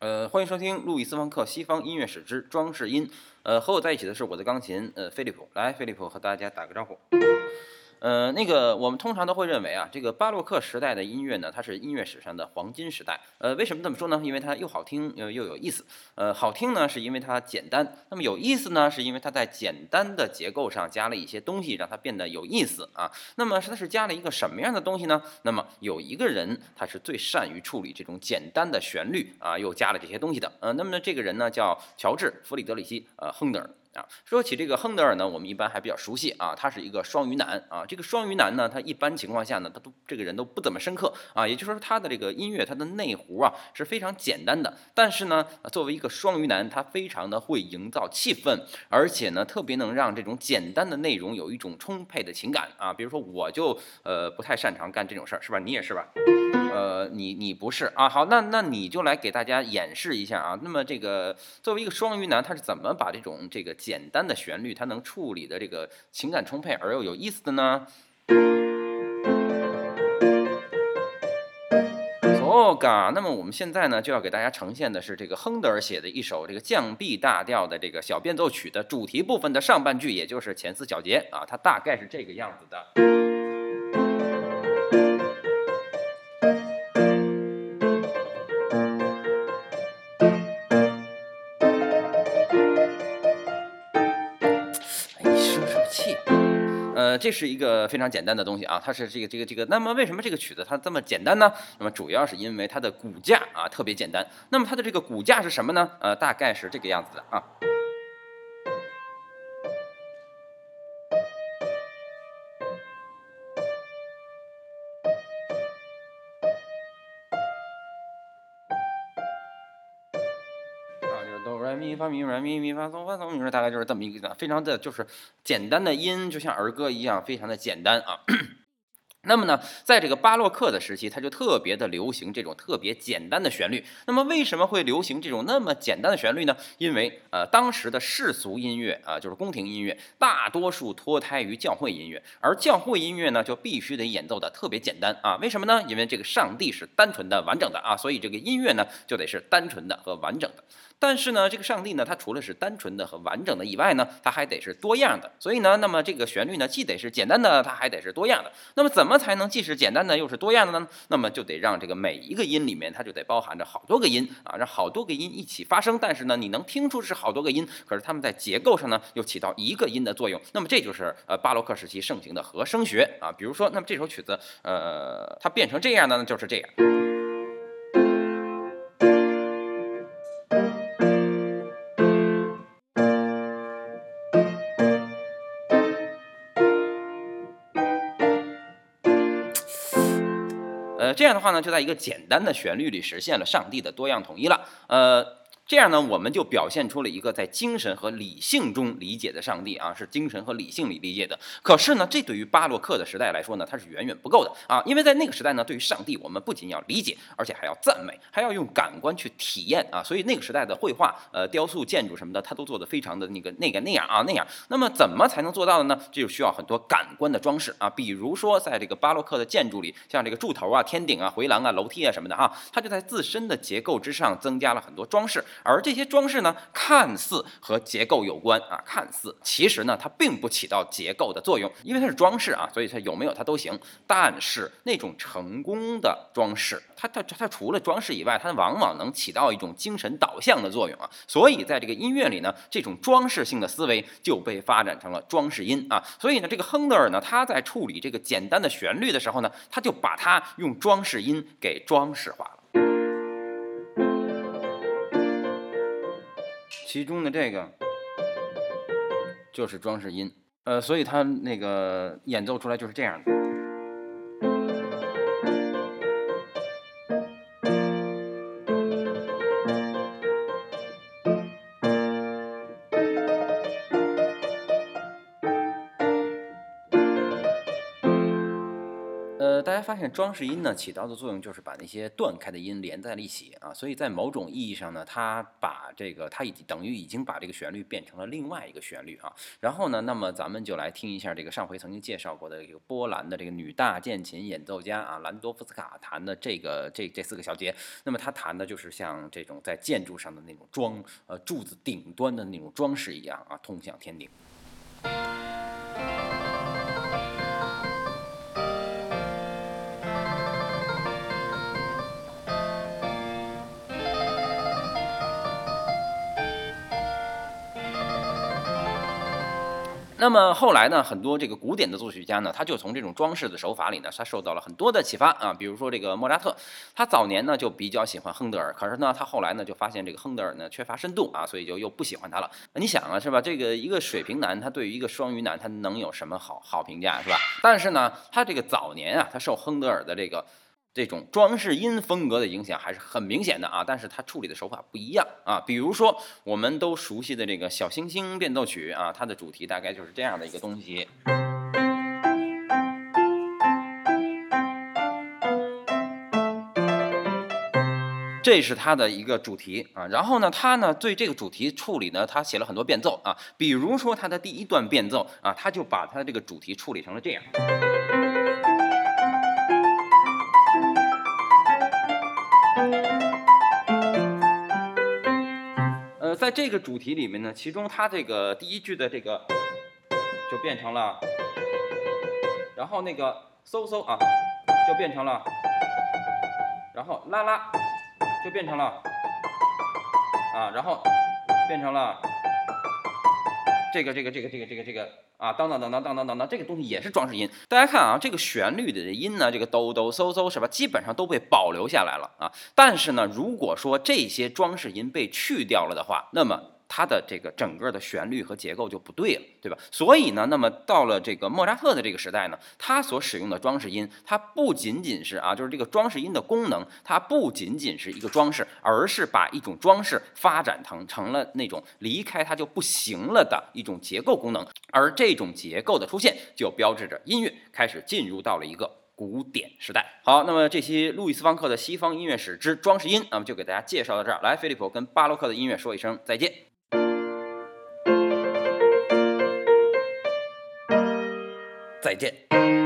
呃，欢迎收听路易斯方克西方音乐史之装饰音。呃，和我在一起的是我的钢琴，呃，菲利普。来，菲利普和大家打个招呼。呃，那个我们通常都会认为啊，这个巴洛克时代的音乐呢，它是音乐史上的黄金时代。呃，为什么这么说呢？因为它又好听又又有意思。呃，好听呢，是因为它简单；那么有意思呢，是因为它在简单的结构上加了一些东西，让它变得有意思啊。那么它是加了一个什么样的东西呢？那么有一个人，他是最善于处理这种简单的旋律啊，又加了这些东西的。呃，那么呢这个人呢，叫乔治·弗里德里希·呃，亨德尔。啊，说起这个亨德尔呢，我们一般还比较熟悉啊，他是一个双鱼男啊。这个双鱼男呢，他一般情况下呢，他都这个人都不怎么深刻啊。也就是说，他的这个音乐，他的内核啊是非常简单的。但是呢，作为一个双鱼男，他非常的会营造气氛，而且呢，特别能让这种简单的内容有一种充沛的情感啊。比如说，我就呃不太擅长干这种事儿，是吧？你也是吧？呃，你你不是啊？好，那那你就来给大家演示一下啊。那么这个作为一个双鱼男，他是怎么把这种这个简单的旋律，它能处理的这个情感充沛而又有意思的呢？哦嘎，那么我们现在呢就要给大家呈现的是这个亨德尔写的一首这个降 B 大调的这个小变奏曲的主题部分的上半句，也就是前四小节啊，它大概是这个样子的。这是一个非常简单的东西啊，它是这个这个这个。那么为什么这个曲子它这么简单呢？那么主要是因为它的骨架啊特别简单。那么它的这个骨架是什么呢？呃，大概是这个样子的啊。咪发咪来咪咪发嗦发嗦咪，大概就是这么一个，非常的就是简单的音，就像儿歌一样，非常的简单啊。那么呢，在这个巴洛克的时期，它就特别的流行这种特别简单的旋律。那么为什么会流行这种那么简单的旋律呢？因为呃，当时的世俗音乐啊，就是宫廷音乐，大多数脱胎于教会音乐，而教会音乐呢，就必须得演奏的特别简单啊。为什么呢？因为这个上帝是单纯的、完整的啊，所以这个音乐呢，就得是单纯的和完整的。但是呢，这个上帝呢，它除了是单纯的和完整的以外呢，它还得是多样的。所以呢，那么这个旋律呢，既得是简单的，它还得是多样的。那么怎么才能既是简单的又是多样的呢？那么就得让这个每一个音里面，它就得包含着好多个音啊，让好多个音一起发声。但是呢，你能听出是好多个音，可是它们在结构上呢，又起到一个音的作用。那么这就是呃巴洛克时期盛行的和声学啊。比如说，那么这首曲子，呃，它变成这样的呢，就是这样。这样的话呢，就在一个简单的旋律里实现了上帝的多样统一了。呃。这样呢，我们就表现出了一个在精神和理性中理解的上帝啊，是精神和理性里理解的。可是呢，这对于巴洛克的时代来说呢，它是远远不够的啊，因为在那个时代呢，对于上帝，我们不仅要理解，而且还要赞美，还要用感官去体验啊。所以那个时代的绘画、呃雕塑、建筑什么的，它都做得非常的那个那个那样啊那样。那么怎么才能做到的呢？这就需要很多感官的装饰啊，比如说在这个巴洛克的建筑里，像这个柱头啊、天顶啊、回廊啊、楼梯啊什么的啊，它就在自身的结构之上增加了很多装饰。而这些装饰呢，看似和结构有关啊，看似其实呢，它并不起到结构的作用，因为它是装饰啊，所以它有没有它都行。但是那种成功的装饰，它它它除了装饰以外，它往往能起到一种精神导向的作用啊。所以在这个音乐里呢，这种装饰性的思维就被发展成了装饰音啊。所以呢，这个亨德尔呢，他在处理这个简单的旋律的时候呢，他就把它用装饰音给装饰化了。其中的这个就是装饰音，呃，所以它那个演奏出来就是这样的。呃，大家发现装饰音呢起到的作用就是把那些断开的音连在了一起啊，所以在某种意义上呢，它把这个它已经等于已经把这个旋律变成了另外一个旋律啊。然后呢，那么咱们就来听一下这个上回曾经介绍过的这个波兰的这个女大键琴演奏家啊兰多夫斯卡弹的这个这这四个小节。那么他弹的就是像这种在建筑上的那种装呃柱子顶端的那种装饰一样啊，通向天顶。那么后来呢，很多这个古典的作曲家呢，他就从这种装饰的手法里呢，他受到了很多的启发啊。比如说这个莫扎特，他早年呢就比较喜欢亨德尔，可是呢，他后来呢就发现这个亨德尔呢缺乏深度啊，所以就又不喜欢他了。你想啊，是吧？这个一个水平男，他对于一个双鱼男，他能有什么好好评价，是吧？但是呢，他这个早年啊，他受亨德尔的这个。这种装饰音风格的影响还是很明显的啊，但是它处理的手法不一样啊。比如说我们都熟悉的这个小星星变奏曲啊，它的主题大概就是这样的一个东西。这是它的一个主题啊。然后呢，他呢对这个主题处理呢，他写了很多变奏啊。比如说他的第一段变奏啊，他就把他的这个主题处理成了这样。在这个主题里面呢，其中它这个第一句的这个就变成了，然后那个嗖嗖啊，就变成了，然后啦啦就变成了，啊，然后变成了这个这个这个这个这个这个。啊，当当当当当当当当，这个东西也是装饰音。大家看啊，这个旋律的音呢，这个哆哆嗦嗦是吧？基本上都被保留下来了啊。但是呢，如果说这些装饰音被去掉了的话，那么。它的这个整个的旋律和结构就不对了，对吧？所以呢，那么到了这个莫扎特的这个时代呢，他所使用的装饰音，它不仅仅是啊，就是这个装饰音的功能，它不仅仅是一个装饰，而是把一种装饰发展成成了那种离开它就不行了的一种结构功能。而这种结构的出现，就标志着音乐开始进入到了一个古典时代。好，那么这期路易斯方克的西方音乐史之装饰音，那么就给大家介绍到这儿。来，菲利普跟巴洛克的音乐说一声再见。再见。